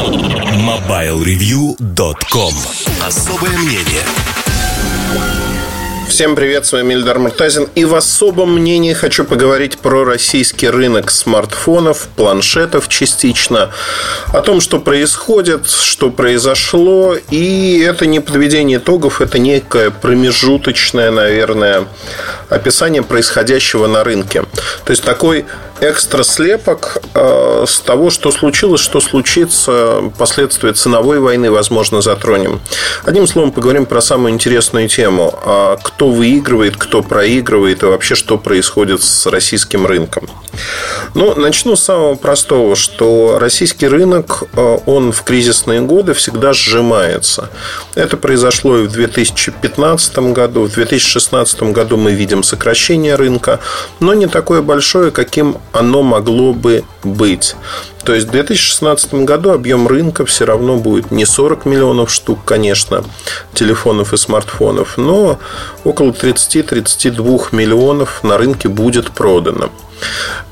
MobileReview.com Особое мнение Всем привет, с вами Ильдар Муртазин. И в особом мнении хочу поговорить про российский рынок смартфонов, планшетов частично, о том, что происходит, что произошло. И это не подведение итогов, это некое промежуточное, наверное, описание происходящего на рынке. То есть такой экстра слепок э, с того, что случилось, что случится, последствия ценовой войны, возможно, затронем. Одним словом, поговорим про самую интересную тему. А кто выигрывает, кто проигрывает и вообще, что происходит с российским рынком. Ну, начну с самого простого, что российский рынок, э, он в кризисные годы всегда сжимается. Это произошло и в 2015 году. В 2016 году мы видим сокращение рынка, но не такое большое, каким оно могло бы быть. То есть в 2016 году объем рынка все равно будет не 40 миллионов штук, конечно, телефонов и смартфонов, но около 30-32 миллионов на рынке будет продано.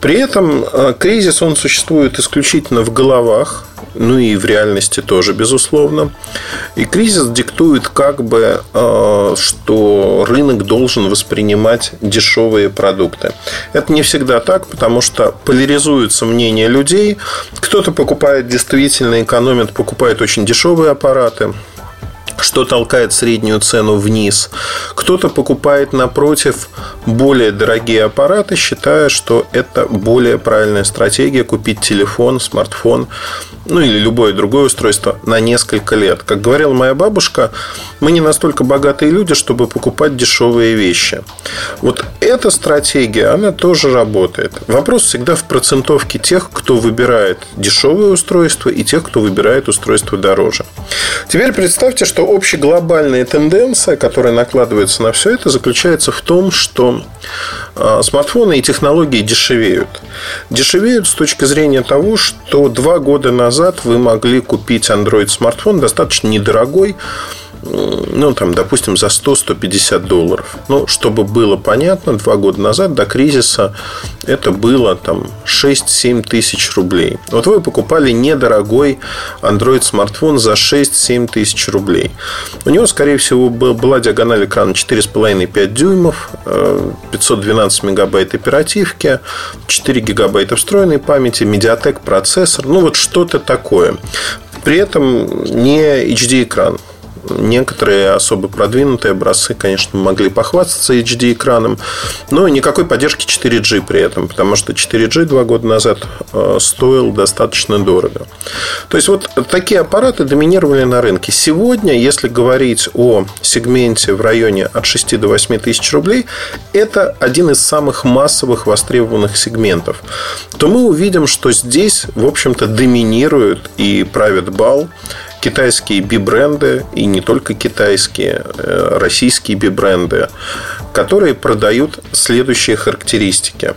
При этом э, кризис, он существует исключительно в головах, ну и в реальности тоже, безусловно. И кризис диктует как бы, э, что рынок должен воспринимать дешевые продукты. Это не всегда так, потому что поляризуется мнение людей. Кто-то покупает действительно, экономит, покупает очень дешевые аппараты, что толкает среднюю цену вниз. Кто-то покупает напротив более дорогие аппараты, считая, что это более правильная стратегия купить телефон, смартфон, ну или любое другое устройство на несколько лет. Как говорила моя бабушка, мы не настолько богатые люди, чтобы покупать дешевые вещи. Вот эта стратегия, она тоже работает. Вопрос всегда в процентовке тех, кто выбирает дешевое устройство и тех, кто выбирает устройство дороже. Теперь представьте, что общеглобальная тенденция, которая накладывается на все это, заключается в том, что а, смартфоны и технологии дешевеют. Дешевеют с точки зрения того, что два года назад вы могли купить Android смартфон достаточно недорогой, ну, там, допустим, за 100-150 долларов. Ну, чтобы было понятно, два года назад до кризиса это было там 6-7 тысяч рублей. Вот вы покупали недорогой Android смартфон за 6-7 тысяч рублей. У него, скорее всего, была диагональ экрана 4,5-5 дюймов, 512 э, мегабайт оперативки, 4 гигабайта встроенной памяти, медиатек процессор, ну вот что-то такое. При этом не HD-экран. Некоторые особо продвинутые образцы, конечно, могли похвастаться HD-экраном, но никакой поддержки 4G при этом, потому что 4G два года назад э, стоил достаточно дорого. То есть, вот такие аппараты доминировали на рынке. Сегодня, если говорить о сегменте в районе от 6 до 8 тысяч рублей, это один из самых массовых востребованных сегментов, то мы увидим, что здесь, в общем-то, доминируют и правят бал китайские би-бренды, и не только китайские, э, российские би-бренды, которые продают следующие характеристики.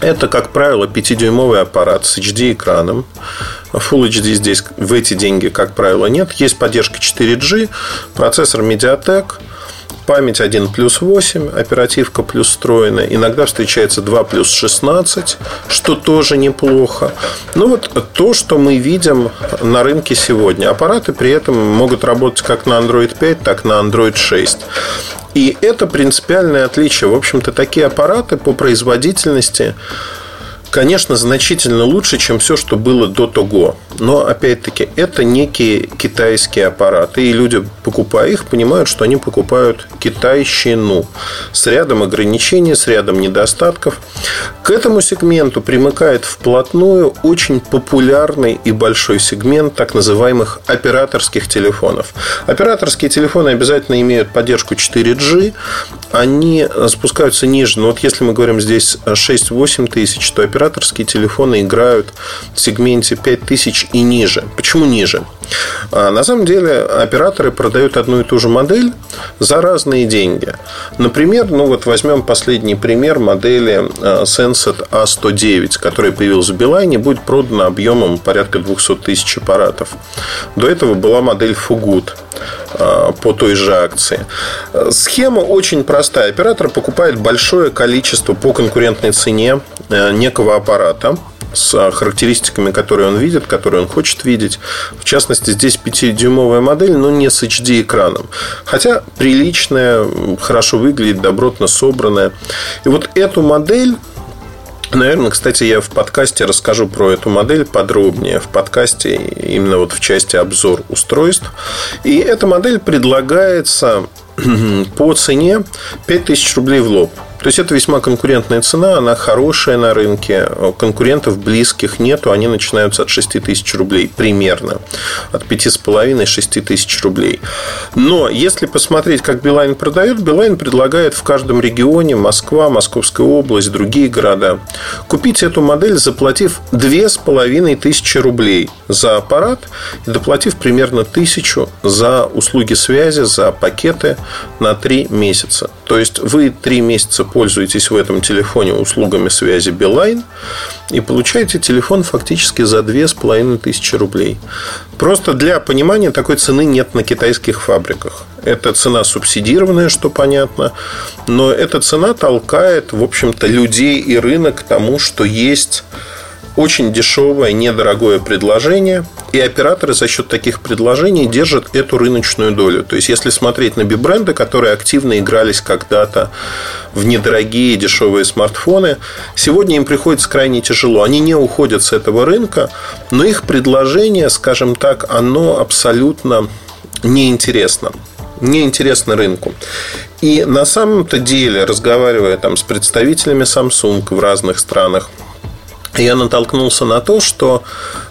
Это, как правило, 5-дюймовый аппарат с HD-экраном. Full HD здесь в эти деньги, как правило, нет. Есть поддержка 4G, процессор MediaTek – память 1 плюс 8, оперативка плюс встроенная. Иногда встречается 2 плюс 16, что тоже неплохо. Ну вот то, что мы видим на рынке сегодня. Аппараты при этом могут работать как на Android 5, так на Android 6. И это принципиальное отличие. В общем-то, такие аппараты по производительности конечно, значительно лучше, чем все, что было до того. Но, опять-таки, это некие китайские аппараты. И люди, покупая их, понимают, что они покупают китайщину с рядом ограничений, с рядом недостатков. К этому сегменту примыкает вплотную очень популярный и большой сегмент так называемых операторских телефонов. Операторские телефоны обязательно имеют поддержку 4G. Они спускаются ниже. Но вот если мы говорим здесь 6-8 тысяч, то оператор операторские телефоны играют в сегменте 5000 и ниже. Почему ниже? А на самом деле операторы продают одну и ту же модель за разные деньги. Например, ну вот возьмем последний пример модели а, Sensat A109, которая появилась в Билайне, будет продана объемом порядка 200 тысяч аппаратов. До этого была модель Fugut а, по той же акции. Схема очень простая. Оператор покупает большое количество по конкурентной цене некого аппарата, с характеристиками, которые он видит, которые он хочет видеть. В частности, здесь 5-дюймовая модель, но не с HD-экраном. Хотя приличная, хорошо выглядит, добротно собранная. И вот эту модель Наверное, кстати, я в подкасте расскажу про эту модель подробнее. В подкасте именно вот в части обзор устройств. И эта модель предлагается по цене 5000 рублей в лоб. То есть это весьма конкурентная цена, она хорошая на рынке, конкурентов близких нету, они начинаются от 6 тысяч рублей примерно, от 5,5-6 тысяч рублей. Но если посмотреть, как Билайн продает, Билайн предлагает в каждом регионе, Москва, Московская область, другие города, купить эту модель, заплатив 2,5 тысячи рублей за аппарат и доплатив примерно тысячу за услуги связи, за пакеты на 3 месяца. То есть вы 3 месяца пользуетесь в этом телефоне услугами связи Билайн и получаете телефон фактически за 2500 рублей. Просто для понимания такой цены нет на китайских фабриках. Это цена субсидированная, что понятно, но эта цена толкает, в общем-то, людей и рынок к тому, что есть очень дешевое, недорогое предложение, и операторы за счет таких предложений держат эту рыночную долю. То есть, если смотреть на бибренды, которые активно игрались когда-то в недорогие дешевые смартфоны, сегодня им приходится крайне тяжело. Они не уходят с этого рынка, но их предложение, скажем так, оно абсолютно неинтересно неинтересно рынку. И на самом-то деле, разговаривая там с представителями Samsung в разных странах, я натолкнулся на то, что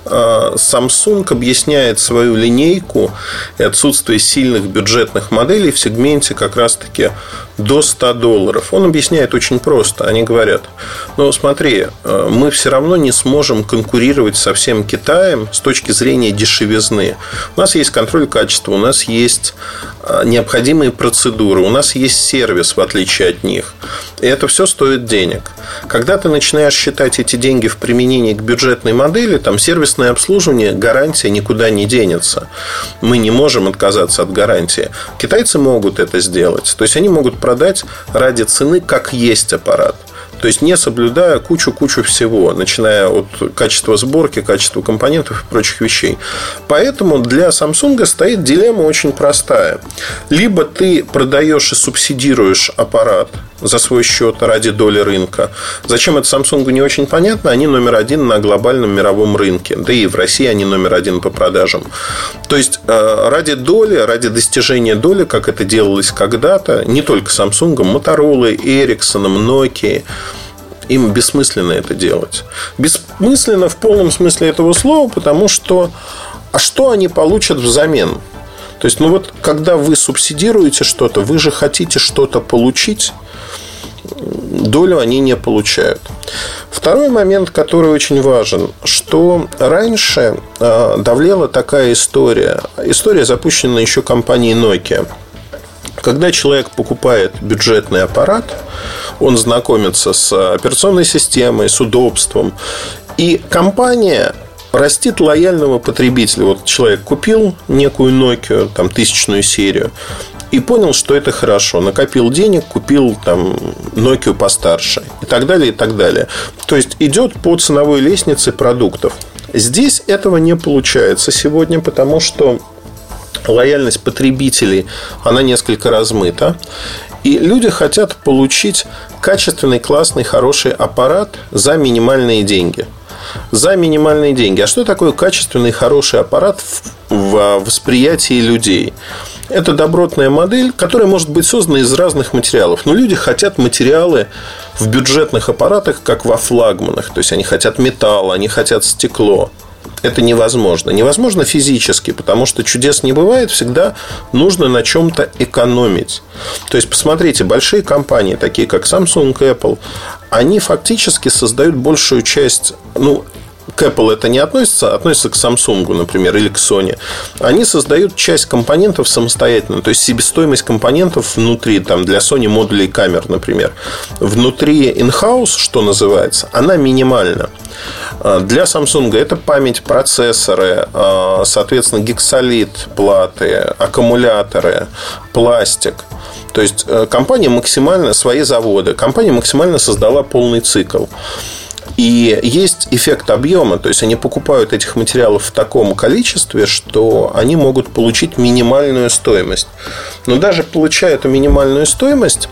Samsung объясняет свою линейку и отсутствие сильных бюджетных моделей в сегменте как раз-таки до 100 долларов. Он объясняет очень просто. Они говорят, ну смотри, э, мы все равно не сможем конкурировать со всем Китаем с точки зрения дешевизны. У нас есть контроль качества, у нас есть э, необходимые процедуры, у нас есть сервис, в отличие от них. И это все стоит денег. Когда ты начинаешь считать эти деньги в применении к бюджетной модели, там сервисное обслуживание, гарантия никуда не денется. Мы не можем отказаться от гарантии. Китайцы могут это сделать. То есть они могут продать ради цены, как есть аппарат. То есть не соблюдая кучу-кучу всего, начиная от качества сборки, качества компонентов и прочих вещей. Поэтому для Samsung стоит дилемма очень простая. Либо ты продаешь и субсидируешь аппарат за свой счет ради доли рынка. Зачем это Samsung не очень понятно. Они номер один на глобальном мировом рынке. Да и в России они номер один по продажам. То есть э, ради доли, ради достижения доли, как это делалось когда-то, не только Samsung, Motorola, Ericsson, Nokia, им бессмысленно это делать. Бессмысленно в полном смысле этого слова, потому что а что они получат взамен? То есть, ну вот, когда вы субсидируете что-то, вы же хотите что-то получить, долю они не получают. Второй момент, который очень важен, что раньше а, давлела такая история. История запущена еще компанией Nokia. Когда человек покупает бюджетный аппарат, он знакомится с операционной системой, с удобством. И компания растит лояльного потребителя. Вот человек купил некую Nokia, там, тысячную серию, и понял, что это хорошо. Накопил денег, купил там Nokia постарше и так далее, и так далее. То есть идет по ценовой лестнице продуктов. Здесь этого не получается сегодня, потому что лояльность потребителей, она несколько размыта. И люди хотят получить качественный, классный, хороший аппарат за минимальные деньги. За минимальные деньги. А что такое качественный, хороший аппарат в восприятии людей? Это добротная модель, которая может быть создана из разных материалов. Но люди хотят материалы в бюджетных аппаратах, как во флагманах. То есть они хотят металл, они хотят стекло это невозможно. Невозможно физически, потому что чудес не бывает, всегда нужно на чем-то экономить. То есть, посмотрите, большие компании, такие как Samsung, Apple, они фактически создают большую часть, ну, к Apple это не относится, относится к Samsung, например, или к Sony. Они создают часть компонентов самостоятельно. То есть себестоимость компонентов внутри, там, для Sony модулей камер, например, внутри in-house, что называется, она минимальна. А, для Samsung это память, процессоры, а, соответственно, гексолит, платы, аккумуляторы, пластик. То есть э, компания максимально, свои заводы, компания максимально создала полный цикл. И есть эффект объема, то есть они покупают этих материалов в таком количестве, что они могут получить минимальную стоимость. Но даже получая эту минимальную стоимость,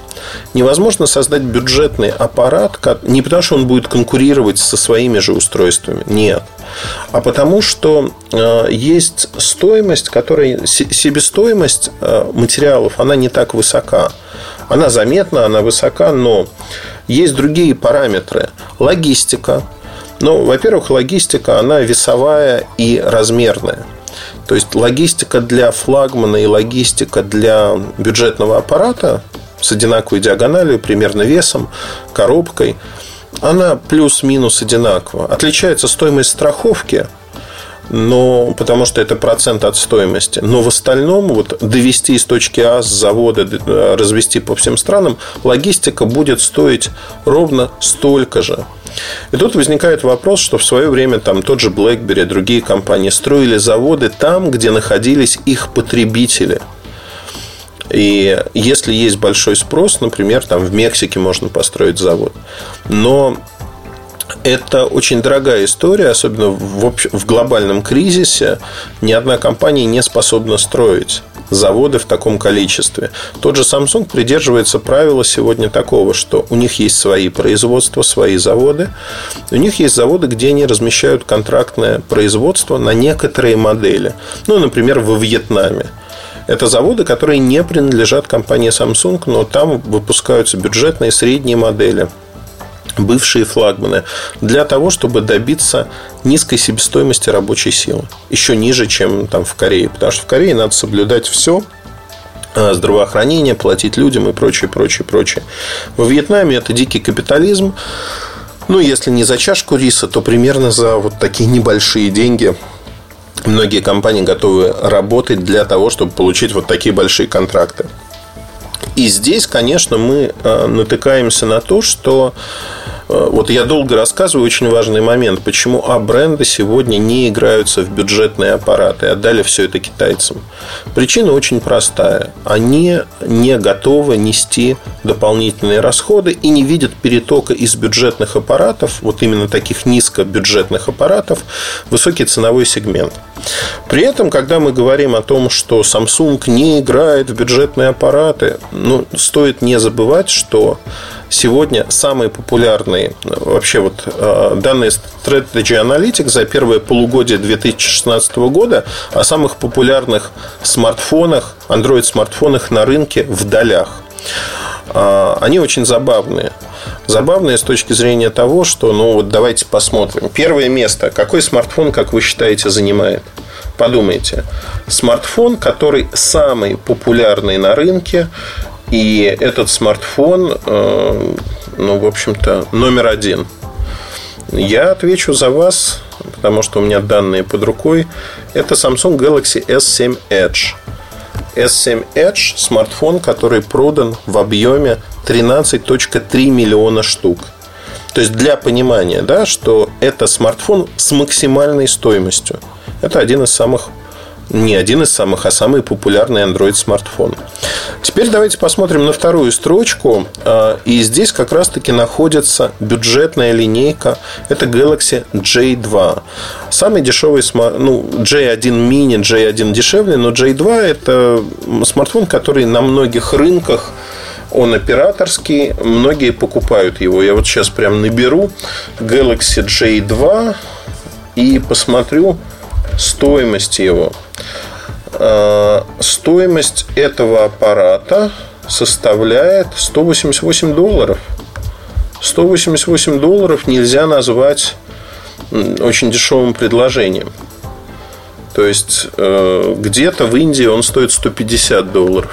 невозможно создать бюджетный аппарат не потому, что он будет конкурировать со своими же устройствами. Нет. А потому что э, есть стоимость, которая себестоимость э, материалов, она не так высока. Она заметна, она высока, но есть другие параметры. Логистика. Ну, во-первых, логистика, она весовая и размерная. То есть логистика для флагмана и логистика для бюджетного аппарата с одинаковой диагональю, примерно весом, коробкой, она плюс-минус одинакова. Отличается стоимость страховки – но потому что это процент от стоимости. Но в остальном вот довести из точки А с завода, э, развести по всем странам, логистика будет стоить ровно столько же. И тут возникает вопрос, что в свое время там тот же BlackBerry, другие компании строили заводы там, где находились их потребители. И если есть большой спрос, например, там в Мексике можно построить завод. Но это очень дорогая история, особенно в, общ... в глобальном кризисе. Ни одна компания не способна строить заводы в таком количестве. Тот же Samsung придерживается правила сегодня такого, что у них есть свои производства, свои заводы. У них есть заводы, где они размещают контрактное производство на некоторые модели. Ну, например, во Вьетнаме. Это заводы, которые не принадлежат компании Samsung, но там выпускаются бюджетные средние модели бывшие флагманы, для того, чтобы добиться низкой себестоимости рабочей силы. Еще ниже, чем там в Корее. Потому что в Корее надо соблюдать все, а, здравоохранение, платить людям и прочее, прочее, прочее. Во Вьетнаме это дикий капитализм. Ну, если не за чашку риса, то примерно за вот такие небольшие деньги многие компании готовы работать для того, чтобы получить вот такие большие контракты. И здесь, конечно, мы а, натыкаемся на то, что Э, вот я долго рассказываю очень важный момент, почему А-бренды сегодня не играются в бюджетные аппараты, отдали все это китайцам. Причина очень простая. Они не готовы нести дополнительные расходы и не видят перетока из бюджетных аппаратов, вот именно таких низкобюджетных аппаратов, высокий ценовой сегмент. При этом, когда мы говорим о том, что Samsung не играет в бюджетные аппараты, ну, стоит не забывать, что сегодня самые популярные, вообще вот э, данные Strategy Analytics за первое полугодие 2016 года о самых популярных смартфонах, Android-смартфонах на рынке в долях. А, они очень забавные. Забавные с точки зрения того, что, ну вот давайте посмотрим. Первое место. Какой смартфон, как вы считаете, занимает? Подумайте. Смартфон, который самый популярный на рынке, и этот смартфон, э, ну, в общем-то, номер один. Я отвечу за вас, потому что у меня данные под рукой. Это Samsung Galaxy S7 Edge. S7 Edge – смартфон, который продан в объеме 13.3 миллиона штук. То есть для понимания, да, что это смартфон с максимальной стоимостью. Это один из самых не один из самых, а самый популярный Android смартфон. Теперь давайте посмотрим на вторую строчку. А, и здесь как раз-таки находится бюджетная линейка. Это Galaxy J2. Самый дешевый смартфон, ну, J1 mini, J1 дешевле, но J2 это смартфон, который на многих рынках он операторский, многие покупают его. Я вот сейчас прям наберу Galaxy J2 и посмотрю стоимость его. Э, стоимость этого аппарата составляет 188 долларов. 188 долларов нельзя назвать очень дешевым предложением. То есть э, где-то в Индии он стоит 150 долларов.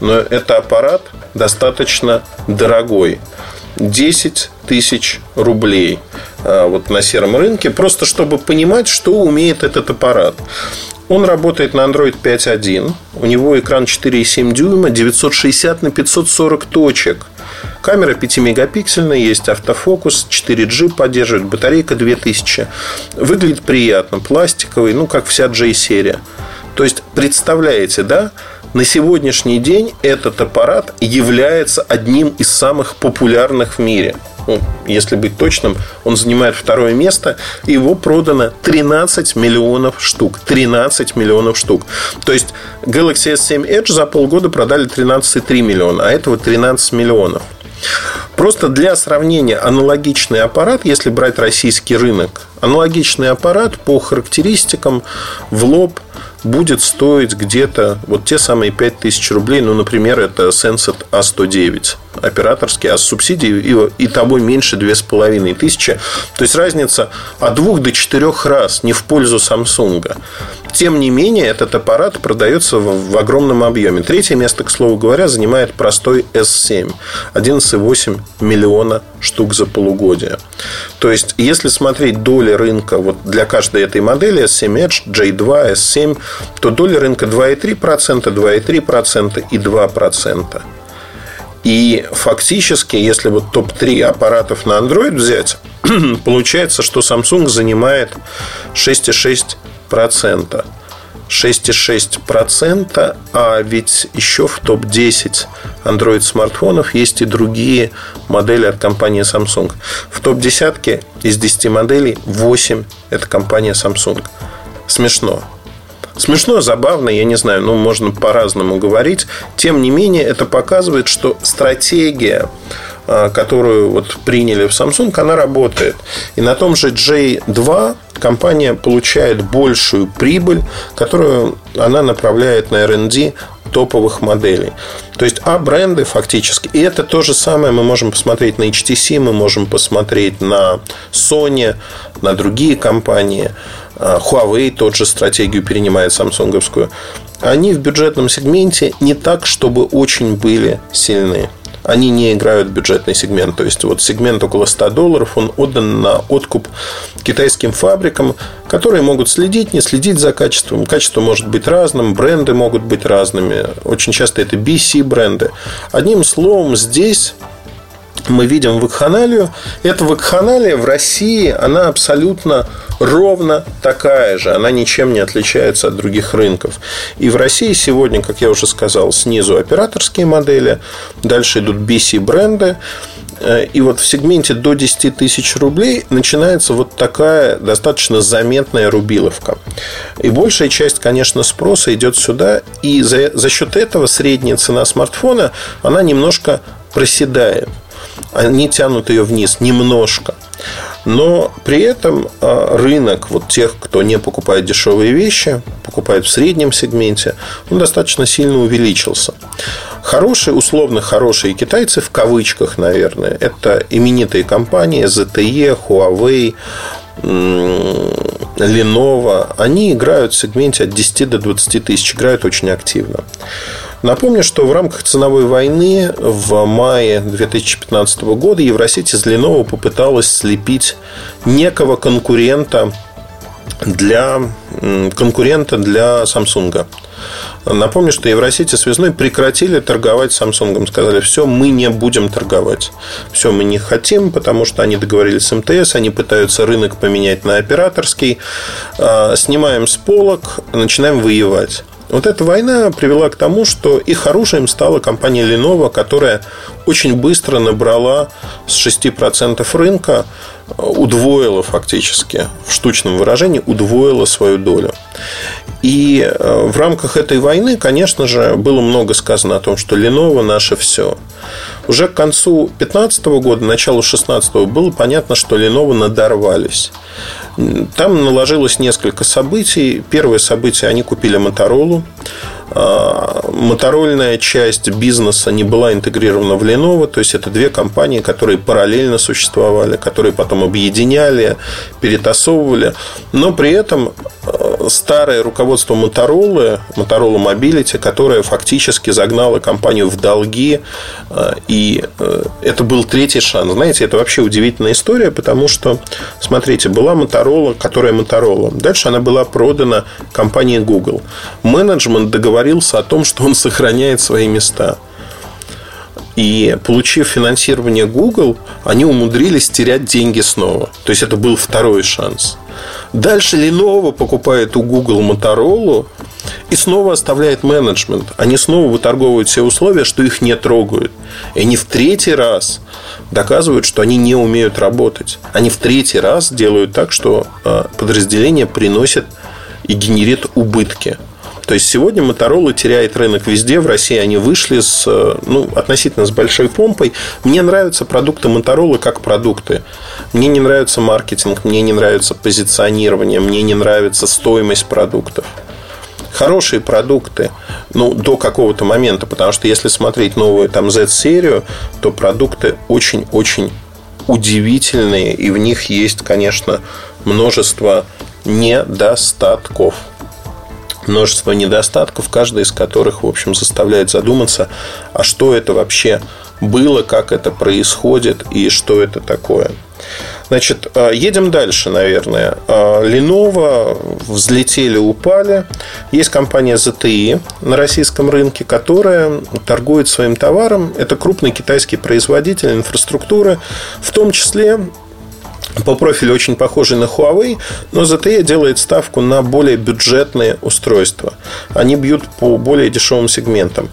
Но это аппарат достаточно дорогой. 10 тысяч рублей вот на сером рынке, просто чтобы понимать, что умеет этот аппарат. Он работает на Android 5.1. У него экран 4,7 дюйма, 960 на 540 точек. Камера 5-мегапиксельная, есть автофокус, 4G поддерживает, батарейка 2000. Выглядит приятно, пластиковый, ну, как вся J-серия. То есть, представляете, да, на сегодняшний день этот аппарат является одним из самых популярных в мире – ну, если быть точным, он занимает второе место, его продано 13 миллионов штук. 13 миллионов штук. То есть Galaxy S7 Edge за полгода продали 13,3 миллиона, а этого 13 миллионов. Просто для сравнения аналогичный аппарат, если брать российский рынок, аналогичный аппарат по характеристикам в лоб будет стоить где-то вот те самые 5000 рублей. Ну, например, это Sensat A109 операторский, а с субсидией и, и того меньше 2500. То есть разница от 2 до 4 раз не в пользу Samsung. Тем не менее, этот аппарат продается в, в огромном объеме. Третье место, к слову говоря, занимает простой S7. 11,8 миллиона штук за полугодие. То есть, если смотреть доли рынка вот для каждой этой модели S7 Edge, J2, S7, то доля рынка 2,3%, 2,3% и 2%. И фактически, если вот топ-3 аппаратов на Android взять, получается, что Samsung занимает 6,6%. 6,6%, а ведь еще в топ-10 Android смартфонов есть и другие модели от компании Samsung. В топ-10 из 10 моделей 8 это компания Samsung. Смешно. Смешно, забавно, я не знаю, ну, можно по-разному говорить. Тем не менее, это показывает, что стратегия а, которую вот приняли в Samsung, она работает. И на том же J2 компания получает большую прибыль, которую она направляет на R&D топовых моделей. То есть, а бренды фактически. И это то же самое мы можем посмотреть на HTC, мы можем посмотреть на Sony, на другие компании. Huawei тот же стратегию перенимает самсунговскую. Они в бюджетном сегменте не так, чтобы очень были сильны они не играют в бюджетный сегмент. То есть, вот сегмент около 100 долларов, он отдан на откуп китайским фабрикам, которые могут следить, не следить за качеством. Качество может быть разным, бренды могут быть разными. Очень часто это BC бренды. Одним словом, здесь мы видим вакханалию. Эта вакханалия в России, она абсолютно ровно такая же. Она ничем не отличается от других рынков. И в России сегодня, как я уже сказал, снизу операторские модели, дальше идут BC-бренды. И вот в сегменте до 10 тысяч рублей начинается вот такая достаточно заметная рубиловка. И большая часть, конечно, спроса идет сюда. И за, за счет этого средняя цена смартфона, она немножко проседает они тянут ее вниз немножко. Но при этом а, рынок вот тех, кто не покупает дешевые вещи, покупает в среднем сегменте, он достаточно сильно увеличился. Хорошие, условно хорошие китайцы, в кавычках, наверное, это именитые компании ZTE, Huawei, Lenovo, они играют в сегменте от 10 до 20 тысяч, играют очень активно. Напомню, что в рамках ценовой войны в мае 2015 года Евросеть из Lenovo попыталась слепить некого конкурента для конкурента для Samsung. Напомню, что Евросети связной прекратили торговать Samsung. Сказали, все, мы не будем торговать. Все, мы не хотим, потому что они договорились с МТС, они пытаются рынок поменять на операторский. А, снимаем с полок, начинаем воевать. Вот эта война привела к тому, что их оружием стала компания Lenovo, которая очень быстро набрала с 6% рынка, удвоила фактически, в штучном выражении, удвоила свою долю. И э, в рамках этой войны, конечно же, было много сказано о том, что Lenovo наше все. Уже к концу 2015 года, началу 2016 было понятно, что Lenovo надорвались. Там наложилось несколько событий. Первое событие, они купили Моторолу. А, моторольная часть бизнеса не была интегрирована в Lenovo, то есть это две компании, которые параллельно существовали, которые потом объединяли, перетасовывали, но при этом а, старое руководство Motorola, Motorola Mobility, которое фактически загнало компанию в долги, а, и это был третий шанс. Знаете, это вообще удивительная история, потому что, смотрите, была Motorola, которая Motorola. Дальше она была продана компании Google. Менеджмент договорился договорился о том, что он сохраняет свои места. И получив финансирование Google, они умудрились терять деньги снова. То есть это был второй шанс. Дальше Lenovo покупает у Google Motorola. И снова оставляет менеджмент. Они снова выторговывают все условия, что их не трогают. И они в третий раз доказывают, что они не умеют работать. Они в третий раз делают так, что а, подразделение приносит и генерит убытки. То есть сегодня Motorola теряет рынок везде. В России они вышли с, э, ну, относительно с большой помпой. Мне нравятся продукты Motorola как продукты. Мне не нравится маркетинг, мне не нравится позиционирование, мне не нравится стоимость продуктов. Хорошие продукты, ну, до какого-то момента, потому что если смотреть новую там Z-серию, то продукты очень-очень удивительные, и в них есть, конечно, множество недостатков множество недостатков, каждый из которых, в общем, заставляет задуматься, а что это вообще было, как это происходит и что это такое. Значит, а, едем дальше, наверное. А, Lenovo взлетели, упали. Есть компания ZTE на российском рынке, которая торгует своим товаром. Это крупный китайский производитель инфраструктуры, в том числе по профилю очень похожий на Huawei, но ZTE делает ставку на более бюджетные устройства. Они бьют по более дешевым сегментам.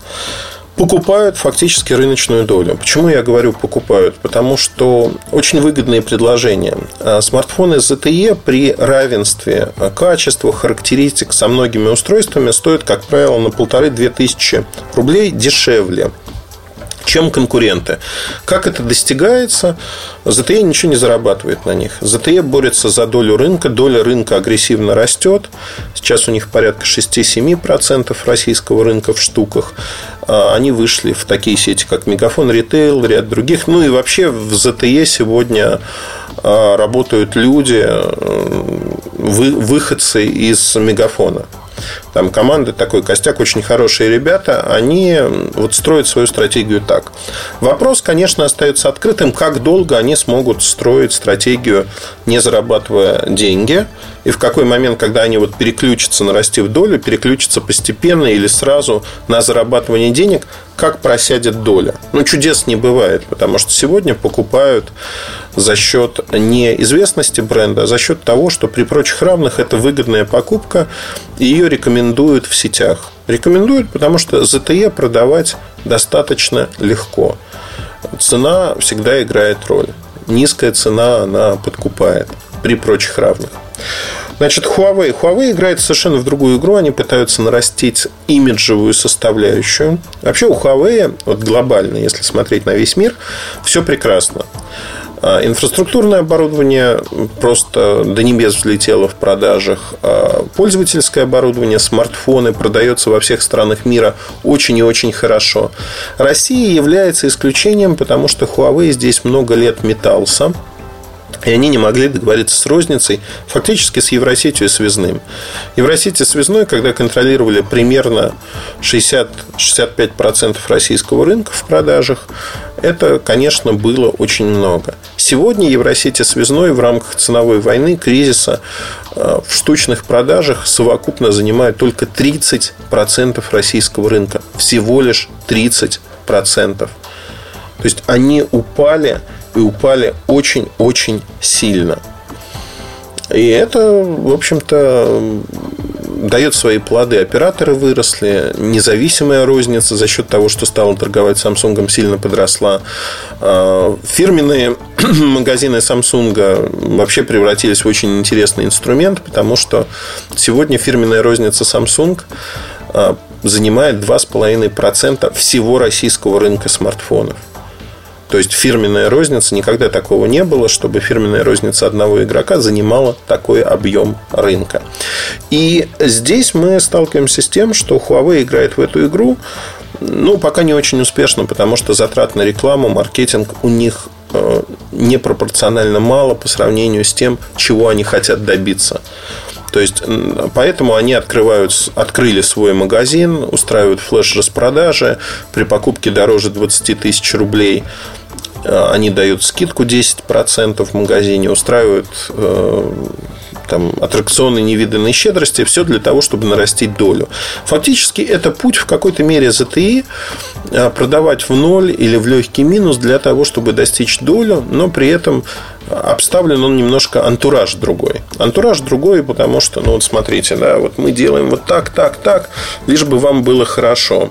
Покупают фактически рыночную долю. Почему я говорю покупают? Потому что очень выгодные предложения. А смартфоны ZTE при равенстве качества, характеристик со многими устройствами стоят, как правило, на полторы-две тысячи рублей дешевле чем конкуренты. Как это достигается? ZTE ничего не зарабатывает на них. ZTE борется за долю рынка. Доля рынка агрессивно растет. Сейчас у них порядка 6-7% российского рынка в штуках. А, они вышли в такие сети, как Мегафон Ритейл, ряд других. Ну и вообще в ZTE сегодня а, работают люди, выходцы из Мегафона. Там команды, такой костяк, очень хорошие ребята, они вот строят свою стратегию так. Вопрос, конечно, остается открытым, как долго они смогут строить стратегию, не зарабатывая деньги, и в какой момент, когда они вот переключатся, нарастив долю, переключатся постепенно или сразу на зарабатывание денег, как просядет доля. Ну, чудес не бывает, потому что сегодня покупают за счет не известности бренда, а за счет того, что при прочих равных это выгодная покупка, и ее рекомендуют в сетях. Рекомендуют, потому что ZTE продавать достаточно легко. Цена всегда играет роль. Низкая цена, она подкупает при прочих равных. Значит, Huawei. Huawei играет совершенно в другую игру. Они пытаются нарастить имиджевую составляющую. Вообще у Huawei, вот глобально, если смотреть на весь мир, все прекрасно. А, инфраструктурное оборудование просто до небес взлетело в продажах. А, пользовательское оборудование, смартфоны продается во всех странах мира очень и очень хорошо. Россия является исключением, потому что Huawei здесь много лет метался. И они не могли договориться с розницей, фактически с Евросетью и связным. Евросеть связной, когда контролировали примерно 60-65% российского рынка в продажах, это, конечно, было очень много. Сегодня Евросеть связной в рамках ценовой войны, кризиса э, в штучных продажах совокупно занимает только 30% российского рынка. Всего лишь 30%. То есть они упали и упали очень-очень сильно. И это, в общем-то, дает свои плоды. Операторы выросли, независимая розница за счет того, что стала торговать Samsung, сильно подросла. А, фирменные магазины Samsung вообще превратились в очень интересный инструмент, потому что сегодня фирменная розница Samsung а, занимает 2,5% всего российского рынка смартфонов. То есть фирменная розница, никогда такого не было, чтобы фирменная розница одного игрока занимала такой объем рынка. И здесь мы сталкиваемся с тем, что Huawei играет в эту игру, ну, пока не очень успешно, потому что затрат на рекламу, маркетинг у них э, непропорционально мало по сравнению с тем, чего они хотят добиться. То есть, поэтому они открывают, открыли свой магазин, устраивают флеш-распродажи при покупке дороже 20 тысяч рублей – они дают скидку 10% в магазине, устраивают э, там, аттракционы невиданной щедрости, все для того, чтобы нарастить долю. Фактически это путь в какой-то мере ZTI а, продавать в ноль или в легкий минус для того, чтобы достичь долю, но при этом обставлен он немножко антураж другой. Антураж другой, потому что, ну вот смотрите, да, вот мы делаем вот так, так, так, лишь бы вам было хорошо.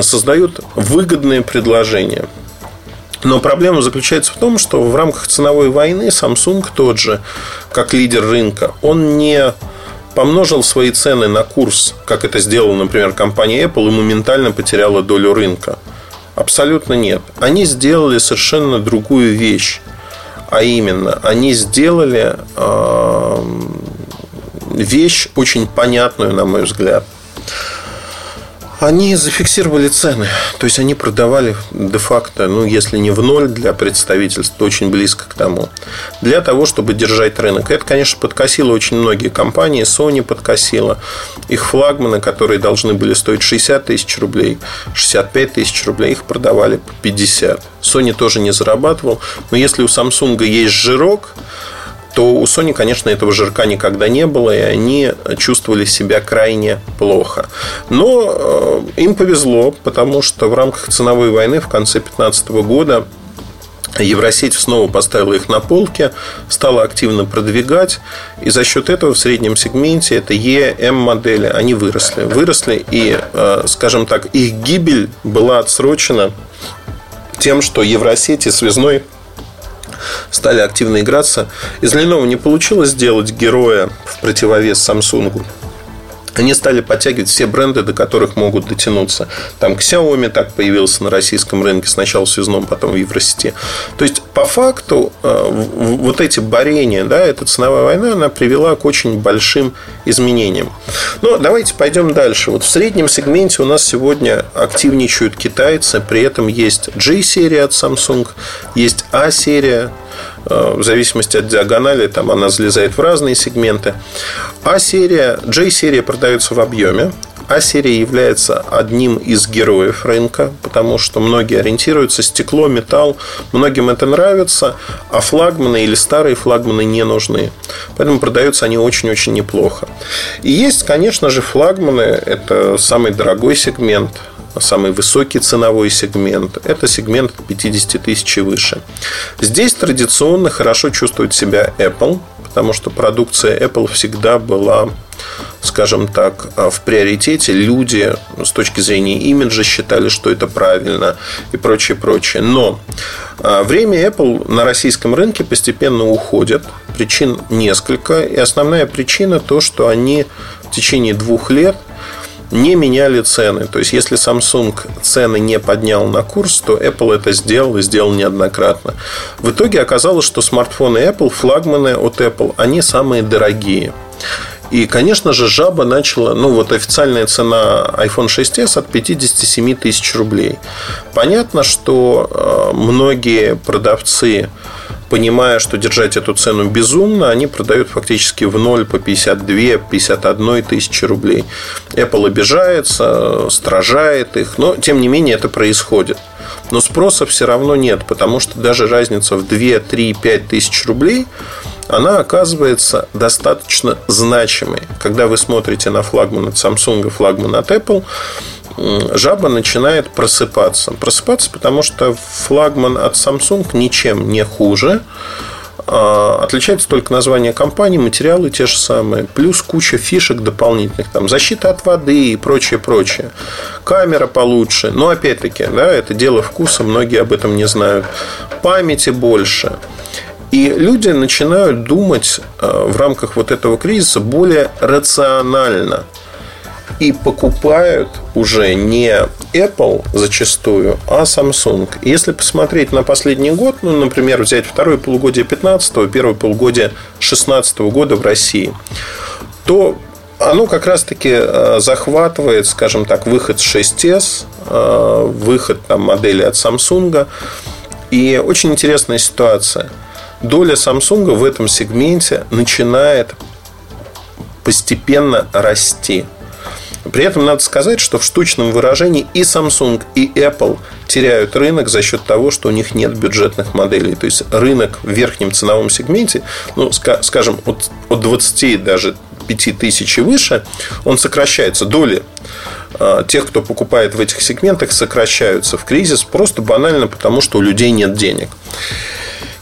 Создают выгодные предложения. Но проблема заключается в том, что в рамках ценовой войны Samsung тот же, как лидер рынка, он не помножил свои цены на курс, как это сделала, например, компания Apple, и моментально потеряла долю рынка. Абсолютно нет. Они сделали совершенно другую вещь. А именно, они сделали э, вещь очень понятную, на мой взгляд – они зафиксировали цены. То есть они продавали де-факто, ну, если не в ноль для представительств, то очень близко к тому. Для того, чтобы держать рынок. Это, конечно, подкосило очень многие компании. Sony подкосила. Их флагманы, которые должны были стоить 60 тысяч рублей, 65 тысяч рублей, их продавали по 50. Sony тоже не зарабатывал. Но если у Samsung есть жирок, то у Sony, конечно, этого жирка никогда не было, и они чувствовали себя крайне плохо. Но э, им повезло, потому что в рамках ценовой войны в конце 2015 года Евросеть снова поставила их на полке, стала активно продвигать, и за счет этого в среднем сегменте это E, M модели, они выросли. Выросли, и, э, скажем так, их гибель была отсрочена тем, что Евросеть и связной стали активно играться. Из Lenovo не получилось сделать героя в противовес Samsung. Они стали подтягивать все бренды, до которых могут дотянуться. Там Xiaomi так появился на российском рынке, сначала в связном, потом в Евросети. То есть, по факту, э, вот эти борения, да, эта ценовая война, она привела к очень большим изменениям. Но давайте пойдем дальше. Вот в среднем сегменте у нас сегодня активничают китайцы, при этом есть J-серия от Samsung, есть A-серия, в зависимости от диагонали, там она залезает в разные сегменты. А-серия, J-серия продается в объеме. А-серия является одним из героев рынка, потому что многие ориентируются стекло, металл, многим это нравится, а флагманы или старые флагманы не нужны. Поэтому продаются они очень-очень неплохо. И есть, конечно же, флагманы, это самый дорогой сегмент, самый высокий ценовой сегмент – это сегмент 50 тысяч и выше. Здесь традиционно хорошо чувствует себя Apple, потому что продукция Apple всегда была скажем так, в приоритете. Люди с точки зрения имиджа считали, что это правильно и прочее, прочее. Но а, время Apple на российском рынке постепенно уходит. Причин несколько. И основная причина то, что они в течение двух лет – не меняли цены. То есть, если Samsung цены не поднял на курс, то Apple это сделал и сделал неоднократно. В итоге оказалось, что смартфоны Apple, флагманы от Apple, они самые дорогие. И, конечно же, жаба начала, ну вот официальная цена iPhone 6s от 57 тысяч рублей. Понятно, что э, многие продавцы понимая, что держать эту цену безумно, они продают фактически в ноль по 52-51 тысячи рублей. Apple обижается, стражает их, но тем не менее это происходит. Но спроса все равно нет, потому что даже разница в 2, 3, 5 тысяч рублей она оказывается достаточно значимой. Когда вы смотрите на флагман от Samsung, флагман от Apple, жаба начинает просыпаться. Просыпаться, потому что флагман от Samsung ничем не хуже. А, отличается только название компании, материалы те же самые, плюс куча фишек дополнительных, там защита от воды и прочее, прочее. Камера получше, но опять-таки, да, это дело вкуса, многие об этом не знают. Памяти больше. И люди начинают думать а, в рамках вот этого кризиса более рационально и покупают уже не Apple зачастую, а Samsung. Если посмотреть на последний год, ну, например, взять второе полугодие 15 первое полугодие 16 года в России, то оно как раз-таки э, захватывает, скажем так, выход 6s, э, выход там, модели от Samsung. И очень интересная ситуация. Доля Samsung в этом сегменте начинает постепенно расти. При этом надо сказать, что в штучном выражении и Samsung, и Apple теряют рынок за счет того, что у них нет бюджетных моделей. То есть рынок в верхнем ценовом сегменте, ну, скажем, от, от 20 даже 5 тысяч и выше, он сокращается. Доли а, тех, кто покупает в этих сегментах, сокращаются в кризис просто банально потому, что у людей нет денег.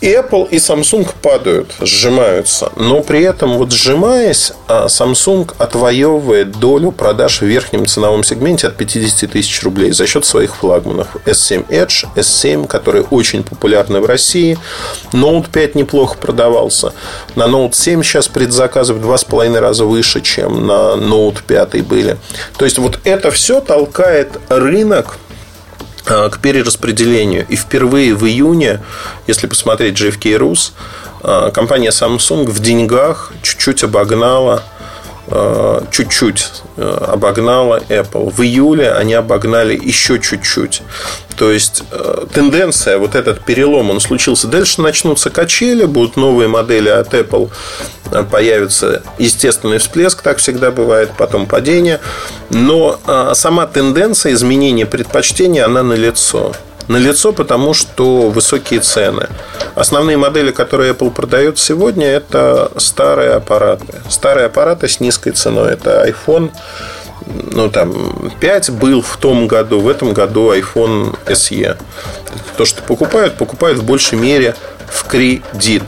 И Apple, и Samsung падают, сжимаются. Но при этом, вот сжимаясь, а, Samsung отвоевывает долю продаж в верхнем ценовом сегменте от 50 тысяч рублей за счет своих флагманов. S7 Edge, S7, которые очень популярны в России. Note 5 неплохо продавался. На Note 7 сейчас предзаказы в 2,5 раза выше, чем на Note 5 были. То есть, вот это все толкает рынок к перераспределению. И впервые в июне, если посмотреть JFK Rus, э, компания Samsung в деньгах чуть-чуть обогнала Э, чуть-чуть э, обогнала Apple. В июле они обогнали еще чуть-чуть. То есть э, тенденция, вот этот перелом, он случился. Дальше начнутся качели, будут новые модели от Apple, появится естественный всплеск, так всегда бывает, потом падение. Но сама тенденция изменения предпочтения, она налицо налицо, потому что высокие цены. Основные модели, которые Apple продает сегодня, это старые аппараты. Старые аппараты с низкой ценой. Это iPhone ну, там, 5 был в том году, в этом году iPhone SE. То, что покупают, покупают в большей мере в кредит.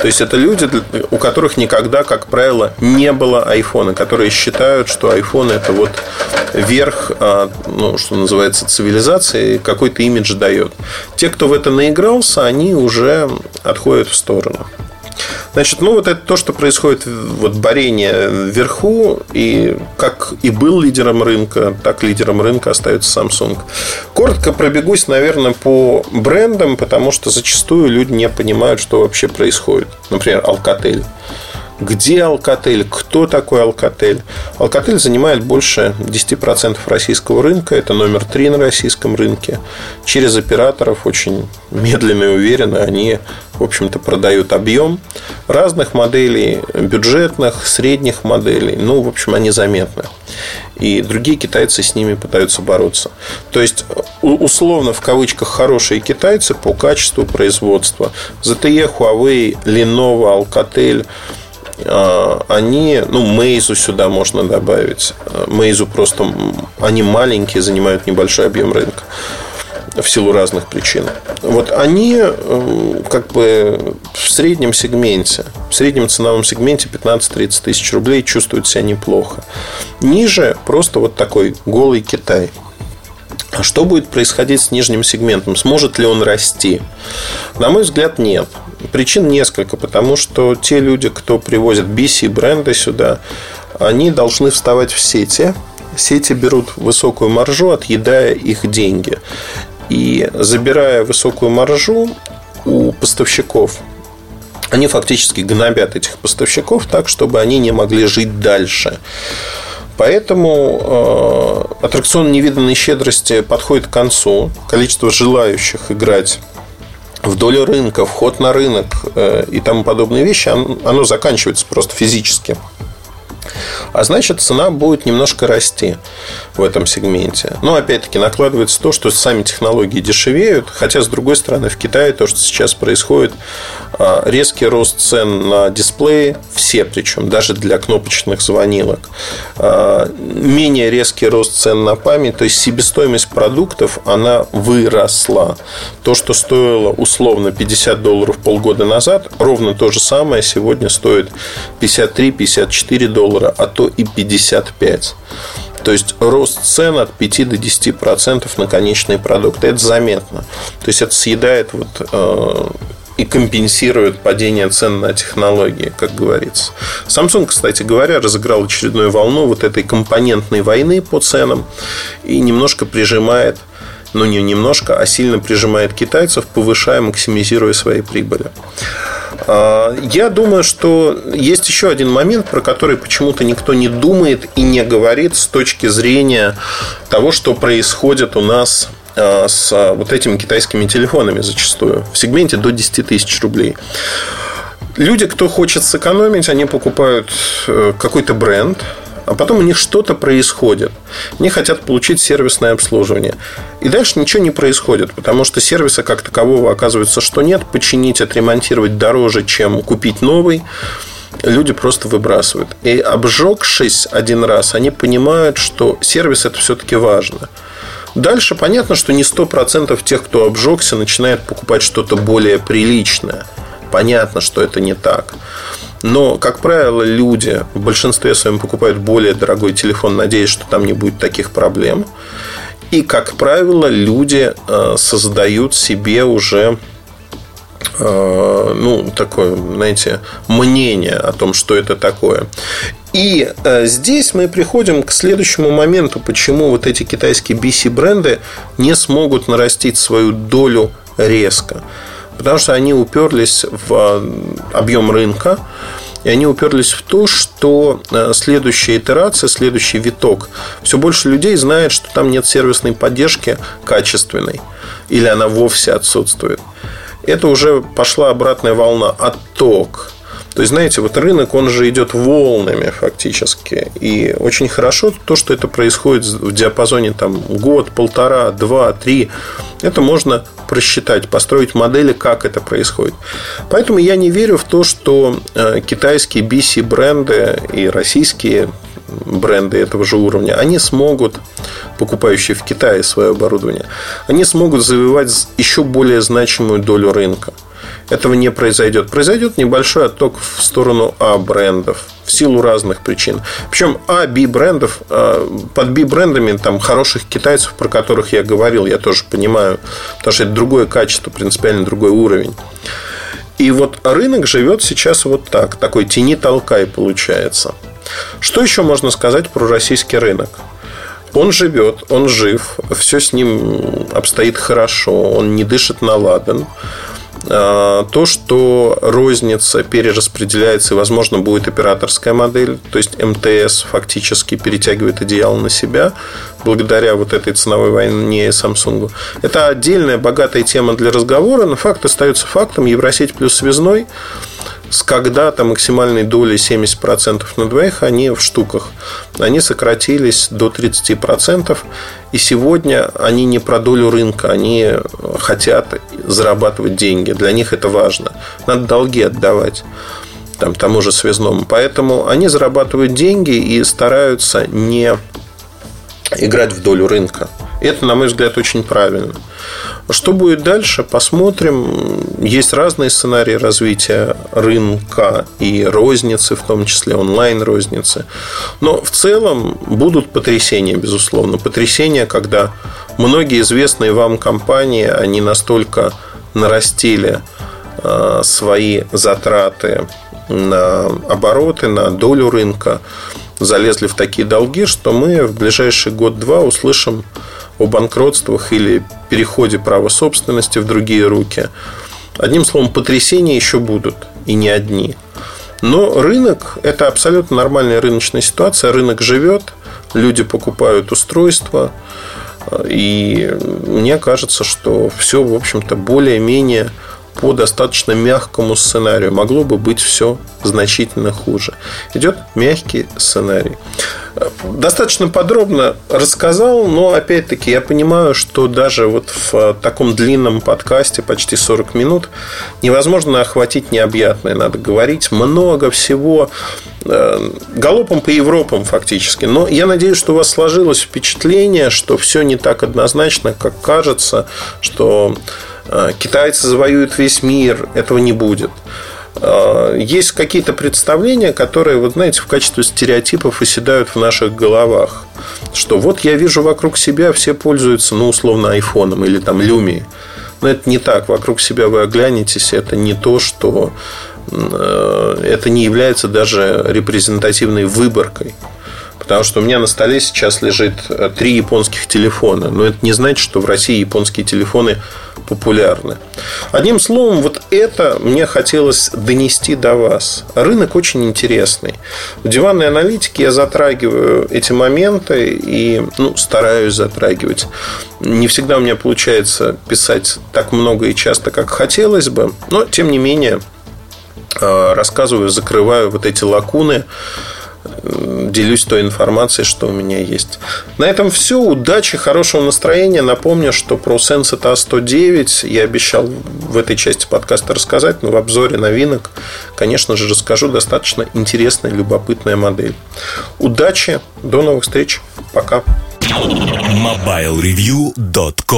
То есть это люди, у которых никогда, как правило, не было айфона, которые считают, что iPhone это вот верх, а, ну, что называется, цивилизации, какой-то имидж дает. Те, кто в это наигрался, они уже отходят в сторону. Значит, ну вот это то, что происходит, вот борение вверху, и как и был лидером рынка, так лидером рынка остается Samsung. Коротко пробегусь, наверное, по брендам, потому что зачастую люди не понимают, что вообще происходит. Например, Alcatel. Где Alcatel? Кто такой Alcatel? Alcatel занимает больше 10% российского рынка. Это номер три на российском рынке. Через операторов очень медленно и уверенно они, в общем-то, продают объем разных моделей, бюджетных, средних моделей. Ну, в общем, они заметны. И другие китайцы с ними пытаются бороться. То есть, условно, в кавычках, хорошие китайцы по качеству производства. ZTE, Huawei, Lenovo, Alcatel – они, ну, Мейзу сюда можно добавить. Мейзу просто, они маленькие, занимают небольшой объем рынка в силу разных причин. Вот они э, как бы в среднем сегменте, в среднем ценовом сегменте 15-30 тысяч рублей чувствуют себя неплохо. Ниже просто вот такой голый Китай. А что будет происходить с нижним сегментом? Сможет ли он расти? На мой взгляд, нет. Причин несколько, потому что те люди, кто привозят BC бренды сюда, они должны вставать в сети. Сети берут высокую маржу, отъедая их деньги. И забирая высокую маржу у поставщиков, они фактически гнобят этих поставщиков так, чтобы они не могли жить дальше. Поэтому э, аттракцион невиданной щедрости подходит к концу. Количество желающих играть в долю рынка, вход на рынок э, и тому подобные вещи, оно, заканчивается просто физически. А значит, цена будет немножко расти в этом сегменте. Но опять-таки накладывается то, что сами технологии дешевеют. Хотя, с другой стороны, в Китае то, что сейчас происходит, а, резкий рост цен на дисплеи, все причем, даже для кнопочных звонилок. А, менее резкий рост цен на память, то есть себестоимость продуктов, она выросла. То, что стоило условно 50 долларов полгода назад, ровно то же самое сегодня стоит 53-54 доллара, а то и 55. То есть рост цен от 5 до 10% на конечные продукты. Это заметно. То есть это съедает вот, э, и компенсирует падение цен на технологии, как говорится. Samsung, кстати говоря, разыграл очередную волну вот этой компонентной войны по ценам и немножко прижимает ну не немножко, а сильно прижимает китайцев, повышая, максимизируя свои прибыли. А, я думаю, что есть еще один момент, про который почему-то никто не думает и не говорит с точки зрения того, что происходит у нас а, с вот этими китайскими телефонами зачастую в сегменте до 10 тысяч рублей. Люди, кто хочет сэкономить, они покупают э, какой-то бренд, а потом у них что-то происходит. Они хотят получить сервисное обслуживание. И дальше ничего не происходит, потому что сервиса как такового оказывается, что нет. Починить, отремонтировать дороже, чем купить новый люди просто выбрасывают. И обжегшись один раз, они понимают, что сервис это все-таки важно. Дальше понятно, что не 100% тех, кто обжегся, начинает покупать что-то более приличное. Понятно, что это не так. Но, как правило, люди в большинстве своем покупают более дорогой телефон, надеясь, что там не будет таких проблем. И, как правило, люди э, создают себе уже э, ну, такое, знаете, мнение о том, что это такое. И э, здесь мы приходим к следующему моменту, почему вот эти китайские BC-бренды не смогут нарастить свою долю резко. Потому что они уперлись в э, объем рынка, и они уперлись в то, что э, следующая итерация, следующий виток, все больше людей знает, что там нет сервисной поддержки качественной, или она вовсе отсутствует. Это уже пошла обратная волна, отток. То есть, знаете, вот рынок, он же идет волнами фактически. И очень хорошо то, что это происходит в диапазоне там, год, полтора, два, три. Это можно просчитать, построить модели, как это происходит. Поэтому я не верю в то, что э, китайские BC-бренды и российские бренды этого же уровня, они смогут, покупающие в Китае свое оборудование, они смогут завоевать еще более значимую долю рынка этого не произойдет. Произойдет небольшой отток в сторону А брендов в силу разных причин. Причем А, Б брендов, а, под Б брендами там хороших китайцев, про которых я говорил, я тоже понимаю, потому что это другое качество, принципиально другой уровень. И вот рынок живет сейчас вот так, такой тени-толкай получается. Что еще можно сказать про российский рынок? Он живет, он жив, все с ним обстоит хорошо, он не дышит на ладан. А, то, что розница перераспределяется и, возможно, будет операторская модель, то есть МТС фактически перетягивает одеяло на себя благодаря вот этой ценовой войне Samsung. Это отдельная богатая тема для разговора, но факт остается фактом. Евросеть плюс связной с когда-то максимальной долей 70% на двоих, они в штуках. Они сократились до 30%. И сегодня они не про долю рынка, они хотят зарабатывать деньги. Для них это важно. Надо долги отдавать там, тому же связному. Поэтому они зарабатывают деньги и стараются не играть в долю рынка. Это, на мой взгляд, очень правильно. Что будет дальше, посмотрим. Есть разные сценарии развития рынка и розницы, в том числе онлайн-розницы. Но в целом будут потрясения, безусловно. Потрясения, когда многие известные вам компании, они настолько нарастили а, свои затраты на обороты, на долю рынка, залезли в такие долги, что мы в ближайший год-два услышим о банкротствах или переходе права собственности в другие руки. Одним словом, потрясения еще будут, и не одни. Но рынок – это абсолютно нормальная рыночная ситуация. Рынок живет, люди покупают устройства, и мне кажется, что все, в общем-то, более-менее по достаточно мягкому сценарию. Могло бы быть все значительно хуже. Идет мягкий сценарий. Достаточно подробно рассказал, но опять-таки я понимаю, что даже вот в таком длинном подкасте, почти 40 минут, невозможно охватить необъятное. Надо говорить много всего э, галопом по Европам фактически. Но я надеюсь, что у вас сложилось впечатление, что все не так однозначно, как кажется, что Э, китайцы завоюют весь мир, этого не будет. Э, есть какие-то представления, которые, вот знаете, в качестве стереотипов оседают в наших головах. Что вот я вижу вокруг себя, все пользуются, ну, условно, айфоном или там люми. Но это не так. Вокруг себя вы оглянетесь, это не то, что э, это не является даже репрезентативной выборкой. Потому что у меня на столе сейчас лежит э, три японских телефона. Но это не значит, что в России японские телефоны популярны. Одним словом, вот это мне хотелось донести до вас. Рынок очень интересный. В диванной аналитике я затрагиваю эти моменты и ну, стараюсь затрагивать. Не всегда у меня получается писать так много и часто, как хотелось бы, но тем не менее э, рассказываю, закрываю вот эти лакуны делюсь той информацией, что у меня есть. На этом все. Удачи, хорошего настроения. Напомню, что про Sense A109 я обещал в этой части подкаста рассказать, но в обзоре новинок, конечно же, расскажу. Достаточно интересная, любопытная модель. Удачи, до новых встреч. Пока. MobileReview.com